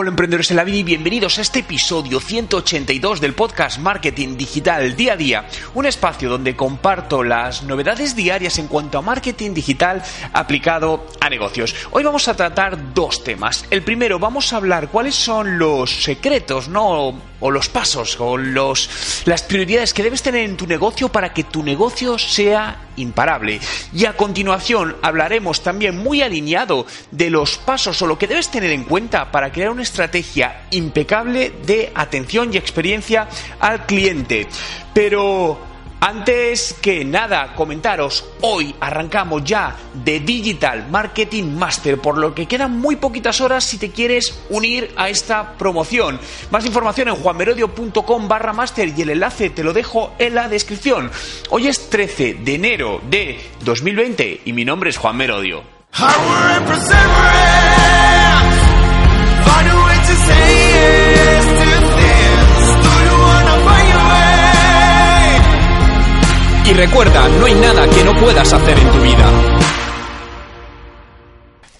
Hola emprendedores en la vida y bienvenidos a este episodio 182 del podcast Marketing Digital Día a Día, un espacio donde comparto las novedades diarias en cuanto a marketing digital aplicado a negocios. Hoy vamos a tratar dos temas. El primero, vamos a hablar cuáles son los secretos, ¿no? o los pasos o los, las prioridades que debes tener en tu negocio para que tu negocio sea imparable. Y a continuación hablaremos también muy alineado de los pasos o lo que debes tener en cuenta para crear una estrategia impecable de atención y experiencia al cliente. Pero antes que nada, comentaros, hoy arrancamos ya de Digital Marketing Master, por lo que quedan muy poquitas horas si te quieres unir a esta promoción. Más información en juanmerodio.com barra master y el enlace te lo dejo en la descripción. Hoy es 13 de enero de 2020 y mi nombre es Juan Merodio. Recuerda, no hay nada que no puedas hacer en tu vida.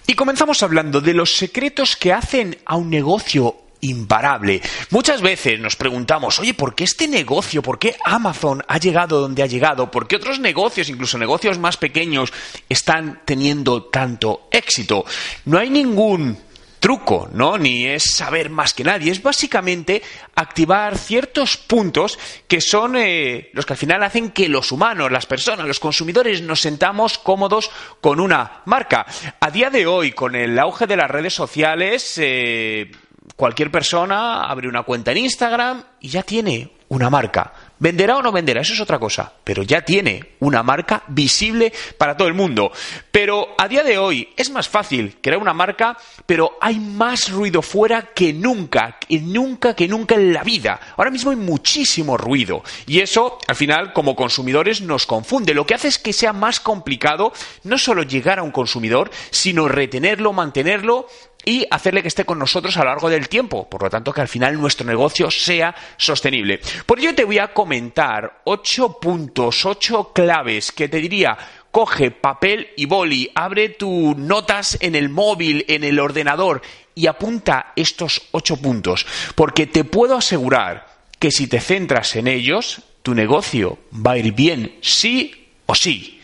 Y comenzamos hablando de los secretos que hacen a un negocio imparable. Muchas veces nos preguntamos, oye, ¿por qué este negocio, por qué Amazon ha llegado donde ha llegado? ¿Por qué otros negocios, incluso negocios más pequeños, están teniendo tanto éxito? No hay ningún truco, ¿no? Ni es saber más que nadie, es básicamente activar ciertos puntos que son eh, los que al final hacen que los humanos, las personas, los consumidores nos sentamos cómodos con una marca. A día de hoy, con el auge de las redes sociales, eh, cualquier persona abre una cuenta en Instagram y ya tiene una marca. ¿Venderá o no venderá? Eso es otra cosa. Pero ya tiene una marca visible para todo el mundo. Pero a día de hoy es más fácil crear una marca, pero hay más ruido fuera que nunca, que nunca, que nunca en la vida. Ahora mismo hay muchísimo ruido. Y eso, al final, como consumidores, nos confunde. Lo que hace es que sea más complicado no solo llegar a un consumidor, sino retenerlo, mantenerlo y hacerle que esté con nosotros a lo largo del tiempo. Por lo tanto, que al final nuestro negocio sea sostenible. Por ello te voy a comentar ocho puntos, ocho claves que te diría coge papel y boli, abre tus notas en el móvil, en el ordenador y apunta estos ocho puntos, porque te puedo asegurar que si te centras en ellos, tu negocio va a ir bien sí o sí.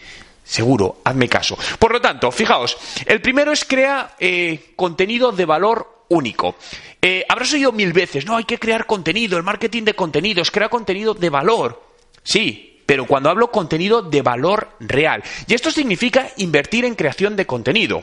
Seguro, hazme caso. Por lo tanto, fijaos, el primero es crear eh, contenido de valor único. Eh, habrás oído mil veces, no, hay que crear contenido, el marketing de contenidos, crea contenido de valor. Sí, pero cuando hablo contenido de valor real. Y esto significa invertir en creación de contenido.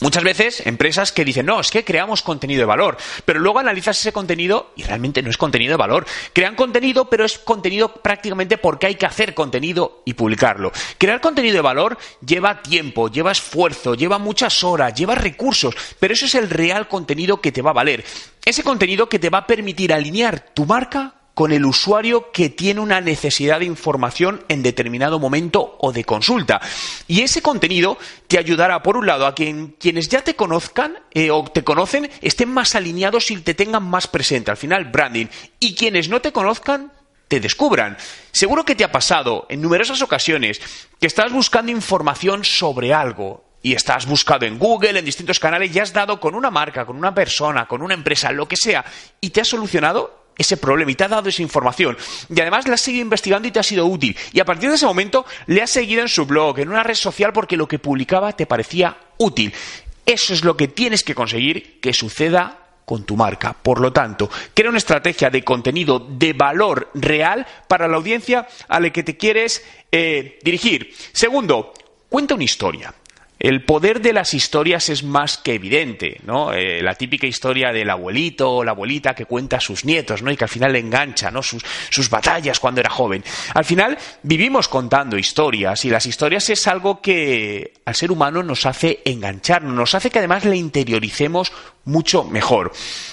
Muchas veces empresas que dicen, no, es que creamos contenido de valor, pero luego analizas ese contenido y realmente no es contenido de valor. Crean contenido, pero es contenido prácticamente porque hay que hacer contenido y publicarlo. Crear contenido de valor lleva tiempo, lleva esfuerzo, lleva muchas horas, lleva recursos, pero eso es el real contenido que te va a valer. Ese contenido que te va a permitir alinear tu marca con el usuario que tiene una necesidad de información en determinado momento o de consulta. Y ese contenido te ayudará, por un lado, a que quienes ya te conozcan eh, o te conocen estén más alineados y te tengan más presente. Al final, branding. Y quienes no te conozcan, te descubran. Seguro que te ha pasado en numerosas ocasiones que estás buscando información sobre algo y estás buscando en Google, en distintos canales y has dado con una marca, con una persona, con una empresa, lo que sea, y te ha solucionado ese problema y te ha dado esa información. Y además la has seguido investigando y te ha sido útil. Y a partir de ese momento le has seguido en su blog, en una red social, porque lo que publicaba te parecía útil. Eso es lo que tienes que conseguir que suceda con tu marca. Por lo tanto, crea una estrategia de contenido de valor real para la audiencia a la que te quieres eh, dirigir. Segundo, cuenta una historia. El poder de las historias es más que evidente, ¿no? Eh, la típica historia del abuelito o la abuelita que cuenta a sus nietos, ¿no? Y que al final le engancha, ¿no? Sus, sus batallas cuando era joven. Al final vivimos contando historias y las historias es algo que al ser humano nos hace engancharnos, nos hace que además le interioricemos mucho mejor.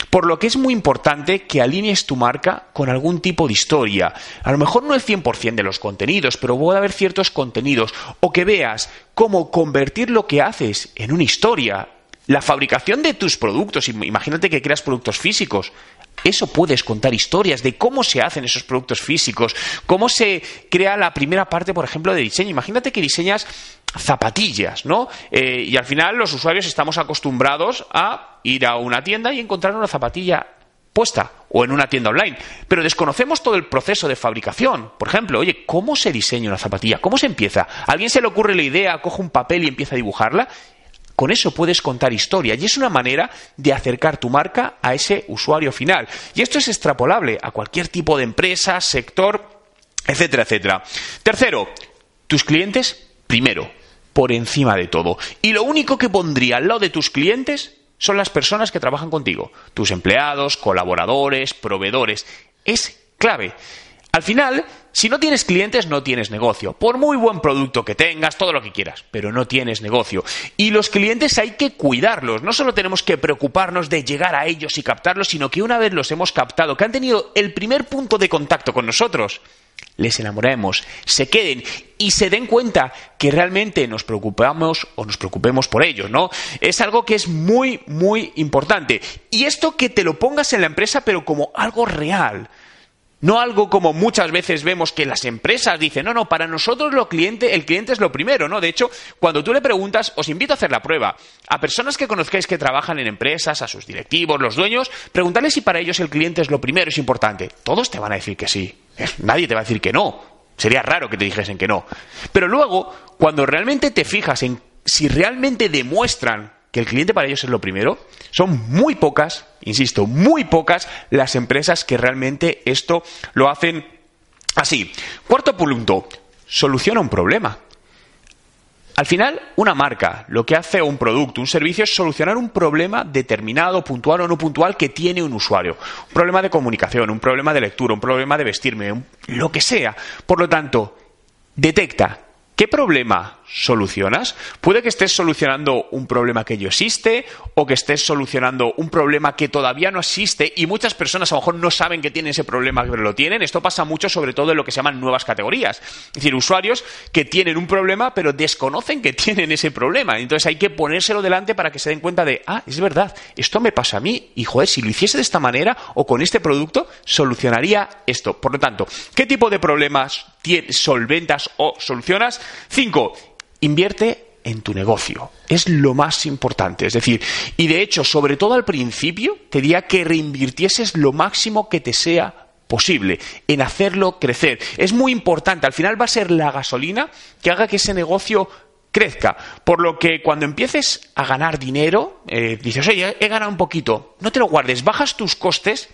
Por lo que es muy importante que alinees tu marca con algún tipo de historia. A lo mejor no el 100% de los contenidos, pero puede haber ciertos contenidos. O que veas cómo convertir lo que haces en una historia. La fabricación de tus productos, imagínate que creas productos físicos, eso puedes contar historias de cómo se hacen esos productos físicos, cómo se crea la primera parte, por ejemplo, de diseño. Imagínate que diseñas zapatillas, ¿no? Eh, y al final los usuarios estamos acostumbrados a ir a una tienda y encontrar una zapatilla puesta o en una tienda online, pero desconocemos todo el proceso de fabricación. Por ejemplo, oye, ¿cómo se diseña una zapatilla? ¿Cómo se empieza? ¿A alguien se le ocurre la idea, coge un papel y empieza a dibujarla? Con eso puedes contar historia y es una manera de acercar tu marca a ese usuario final. Y esto es extrapolable a cualquier tipo de empresa, sector, etcétera, etcétera. Tercero, tus clientes primero, por encima de todo. Y lo único que pondría al lado de tus clientes son las personas que trabajan contigo, tus empleados, colaboradores, proveedores. Es clave. Al final, si no tienes clientes, no tienes negocio. Por muy buen producto que tengas, todo lo que quieras, pero no tienes negocio. Y los clientes hay que cuidarlos. No solo tenemos que preocuparnos de llegar a ellos y captarlos, sino que una vez los hemos captado, que han tenido el primer punto de contacto con nosotros, les enamoremos, se queden y se den cuenta que realmente nos preocupamos o nos preocupemos por ellos, ¿no? Es algo que es muy, muy importante. Y esto que te lo pongas en la empresa, pero como algo real. No algo como muchas veces vemos que las empresas dicen, no, no, para nosotros lo cliente, el cliente es lo primero, ¿no? De hecho, cuando tú le preguntas, os invito a hacer la prueba, a personas que conozcáis que trabajan en empresas, a sus directivos, los dueños, preguntarles si para ellos el cliente es lo primero, es importante. Todos te van a decir que sí. Eh, nadie te va a decir que no. Sería raro que te dijesen que no. Pero luego, cuando realmente te fijas en si realmente demuestran que el cliente para ellos es lo primero, son muy pocas, insisto, muy pocas las empresas que realmente esto lo hacen así. Cuarto punto, soluciona un problema. Al final, una marca, lo que hace un producto, un servicio, es solucionar un problema determinado, puntual o no puntual, que tiene un usuario. Un problema de comunicación, un problema de lectura, un problema de vestirme, lo que sea. Por lo tanto, detecta ¿Qué problema solucionas? Puede que estés solucionando un problema que ya existe o que estés solucionando un problema que todavía no existe y muchas personas a lo mejor no saben que tienen ese problema, pero lo tienen. Esto pasa mucho sobre todo en lo que se llaman nuevas categorías. Es decir, usuarios que tienen un problema pero desconocen que tienen ese problema. Entonces hay que ponérselo delante para que se den cuenta de, ah, es verdad, esto me pasa a mí y joder, si lo hiciese de esta manera o con este producto, solucionaría esto. Por lo tanto, ¿qué tipo de problemas solventas o solucionas? Cinco, invierte en tu negocio. Es lo más importante. Es decir, y de hecho, sobre todo al principio, te diría que reinvirtieses lo máximo que te sea posible en hacerlo crecer. Es muy importante. Al final va a ser la gasolina que haga que ese negocio crezca. Por lo que cuando empieces a ganar dinero, eh, dices, oye, he ganado un poquito, no te lo guardes, bajas tus costes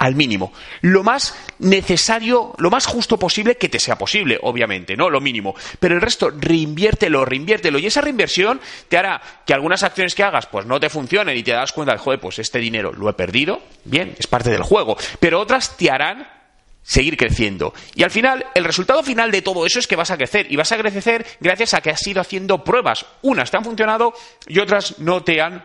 al mínimo. Lo más necesario, lo más justo posible que te sea posible, obviamente, ¿no? Lo mínimo. Pero el resto, reinviértelo, reinviértelo. Y esa reinversión te hará que algunas acciones que hagas, pues no te funcionen y te das cuenta de, joder, pues este dinero lo he perdido. Bien, es parte del juego. Pero otras te harán seguir creciendo. Y al final, el resultado final de todo eso es que vas a crecer. Y vas a crecer gracias a que has ido haciendo pruebas. Unas te han funcionado y otras no te han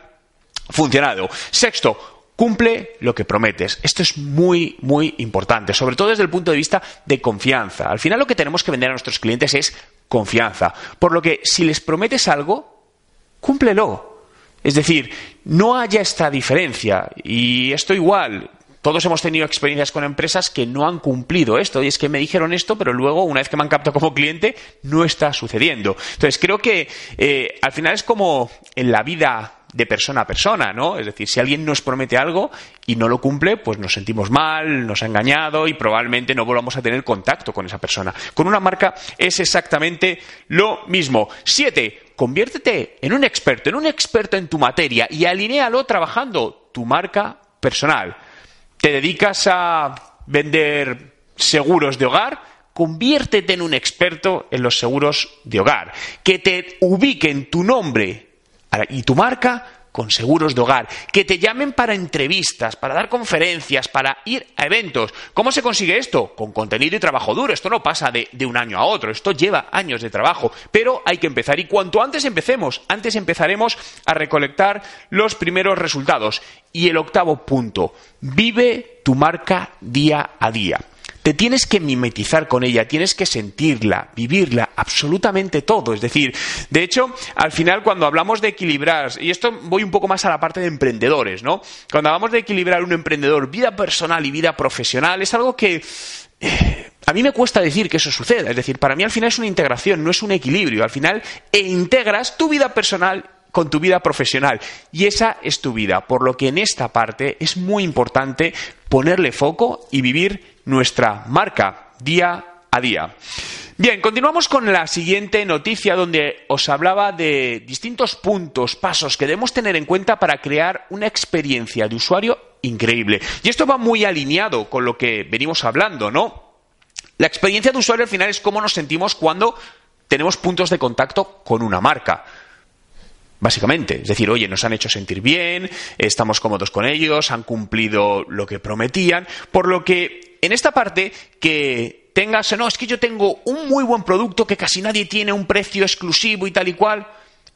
funcionado. Sexto, Cumple lo que prometes. Esto es muy, muy importante, sobre todo desde el punto de vista de confianza. Al final lo que tenemos que vender a nuestros clientes es confianza. Por lo que si les prometes algo, cúmplelo. Es decir, no haya esta diferencia. Y esto igual, todos hemos tenido experiencias con empresas que no han cumplido esto. Y es que me dijeron esto, pero luego, una vez que me han captado como cliente, no está sucediendo. Entonces, creo que eh, al final es como en la vida de persona a persona, ¿no? Es decir, si alguien nos promete algo y no lo cumple, pues nos sentimos mal, nos ha engañado y probablemente no volvamos a tener contacto con esa persona. Con una marca es exactamente lo mismo. Siete, conviértete en un experto, en un experto en tu materia y alinéalo trabajando tu marca personal. ¿Te dedicas a vender seguros de hogar? Conviértete en un experto en los seguros de hogar. Que te ubiquen tu nombre y tu marca con seguros de hogar, que te llamen para entrevistas, para dar conferencias, para ir a eventos. ¿Cómo se consigue esto? Con contenido y trabajo duro. Esto no pasa de, de un año a otro, esto lleva años de trabajo, pero hay que empezar. Y cuanto antes empecemos, antes empezaremos a recolectar los primeros resultados. Y el octavo punto, vive tu marca día a día. Te tienes que mimetizar con ella, tienes que sentirla, vivirla, absolutamente todo. Es decir, de hecho, al final cuando hablamos de equilibrar, y esto voy un poco más a la parte de emprendedores, ¿no? Cuando hablamos de equilibrar un emprendedor, vida personal y vida profesional, es algo que... Eh, a mí me cuesta decir que eso suceda, es decir, para mí al final es una integración, no es un equilibrio. Al final e integras tu vida personal con tu vida profesional. Y esa es tu vida. Por lo que en esta parte es muy importante ponerle foco y vivir nuestra marca día a día. Bien, continuamos con la siguiente noticia donde os hablaba de distintos puntos, pasos que debemos tener en cuenta para crear una experiencia de usuario increíble. Y esto va muy alineado con lo que venimos hablando, ¿no? La experiencia de usuario al final es cómo nos sentimos cuando tenemos puntos de contacto con una marca. Básicamente, es decir, oye, nos han hecho sentir bien, estamos cómodos con ellos, han cumplido lo que prometían, por lo que en esta parte que tengas, no, es que yo tengo un muy buen producto que casi nadie tiene, un precio exclusivo y tal y cual,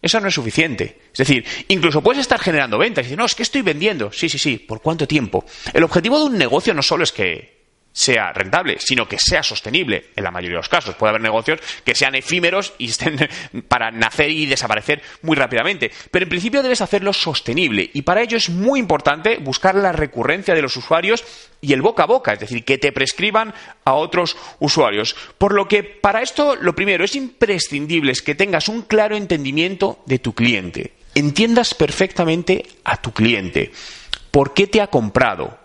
eso no es suficiente. Es decir, incluso puedes estar generando ventas y decir, no, es que estoy vendiendo. Sí, sí, sí, ¿por cuánto tiempo? El objetivo de un negocio no solo es que sea rentable, sino que sea sostenible en la mayoría de los casos. Puede haber negocios que sean efímeros y estén para nacer y desaparecer muy rápidamente, pero en principio debes hacerlo sostenible y para ello es muy importante buscar la recurrencia de los usuarios y el boca a boca, es decir, que te prescriban a otros usuarios. Por lo que para esto lo primero es imprescindible es que tengas un claro entendimiento de tu cliente, entiendas perfectamente a tu cliente, por qué te ha comprado,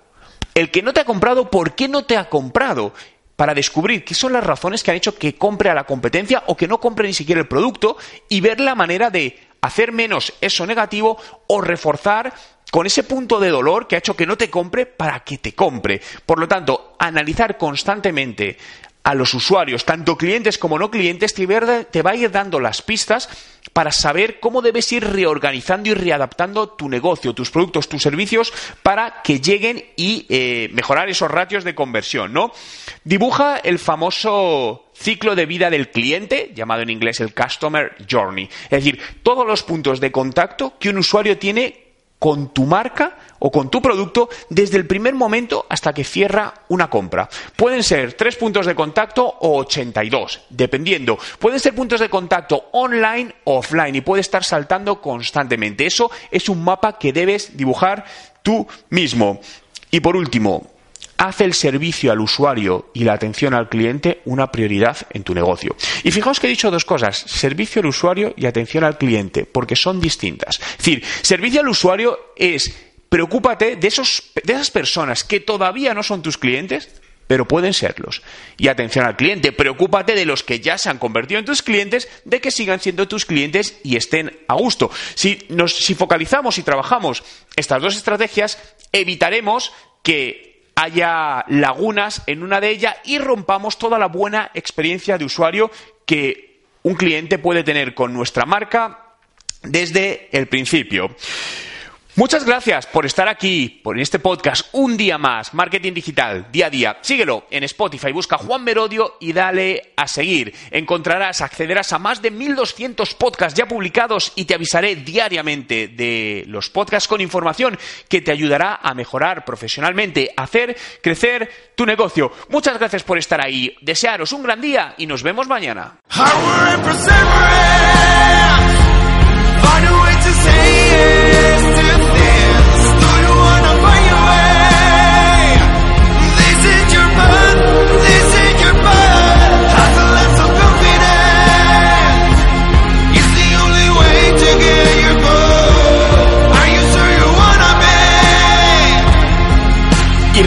el que no te ha comprado, ¿por qué no te ha comprado? Para descubrir qué son las razones que han hecho que compre a la competencia o que no compre ni siquiera el producto y ver la manera de hacer menos eso negativo o reforzar con ese punto de dolor que ha hecho que no te compre para que te compre. Por lo tanto, analizar constantemente a los usuarios, tanto clientes como no clientes, te va a ir dando las pistas para saber cómo debes ir reorganizando y readaptando tu negocio, tus productos, tus servicios para que lleguen y eh, mejorar esos ratios de conversión, ¿no? Dibuja el famoso ciclo de vida del cliente, llamado en inglés el Customer Journey. Es decir, todos los puntos de contacto que un usuario tiene con tu marca o con tu producto desde el primer momento hasta que cierra una compra. Pueden ser tres puntos de contacto o 82, dependiendo. Pueden ser puntos de contacto online o offline y puede estar saltando constantemente. Eso es un mapa que debes dibujar tú mismo. Y por último, Hace el servicio al usuario y la atención al cliente una prioridad en tu negocio. Y fijaos que he dicho dos cosas, servicio al usuario y atención al cliente, porque son distintas. Es decir, servicio al usuario es preocúpate de, esos, de esas personas que todavía no son tus clientes, pero pueden serlos. Y atención al cliente, preocúpate de los que ya se han convertido en tus clientes, de que sigan siendo tus clientes y estén a gusto. Si, nos, si focalizamos y trabajamos estas dos estrategias, evitaremos que haya lagunas en una de ellas y rompamos toda la buena experiencia de usuario que un cliente puede tener con nuestra marca desde el principio. Muchas gracias por estar aquí, por este podcast, un día más, Marketing Digital, día a día. Síguelo en Spotify, busca Juan Merodio y dale a seguir. Encontrarás, accederás a más de 1200 podcasts ya publicados y te avisaré diariamente de los podcasts con información que te ayudará a mejorar profesionalmente, a hacer crecer tu negocio. Muchas gracias por estar ahí. Desearos un gran día y nos vemos mañana.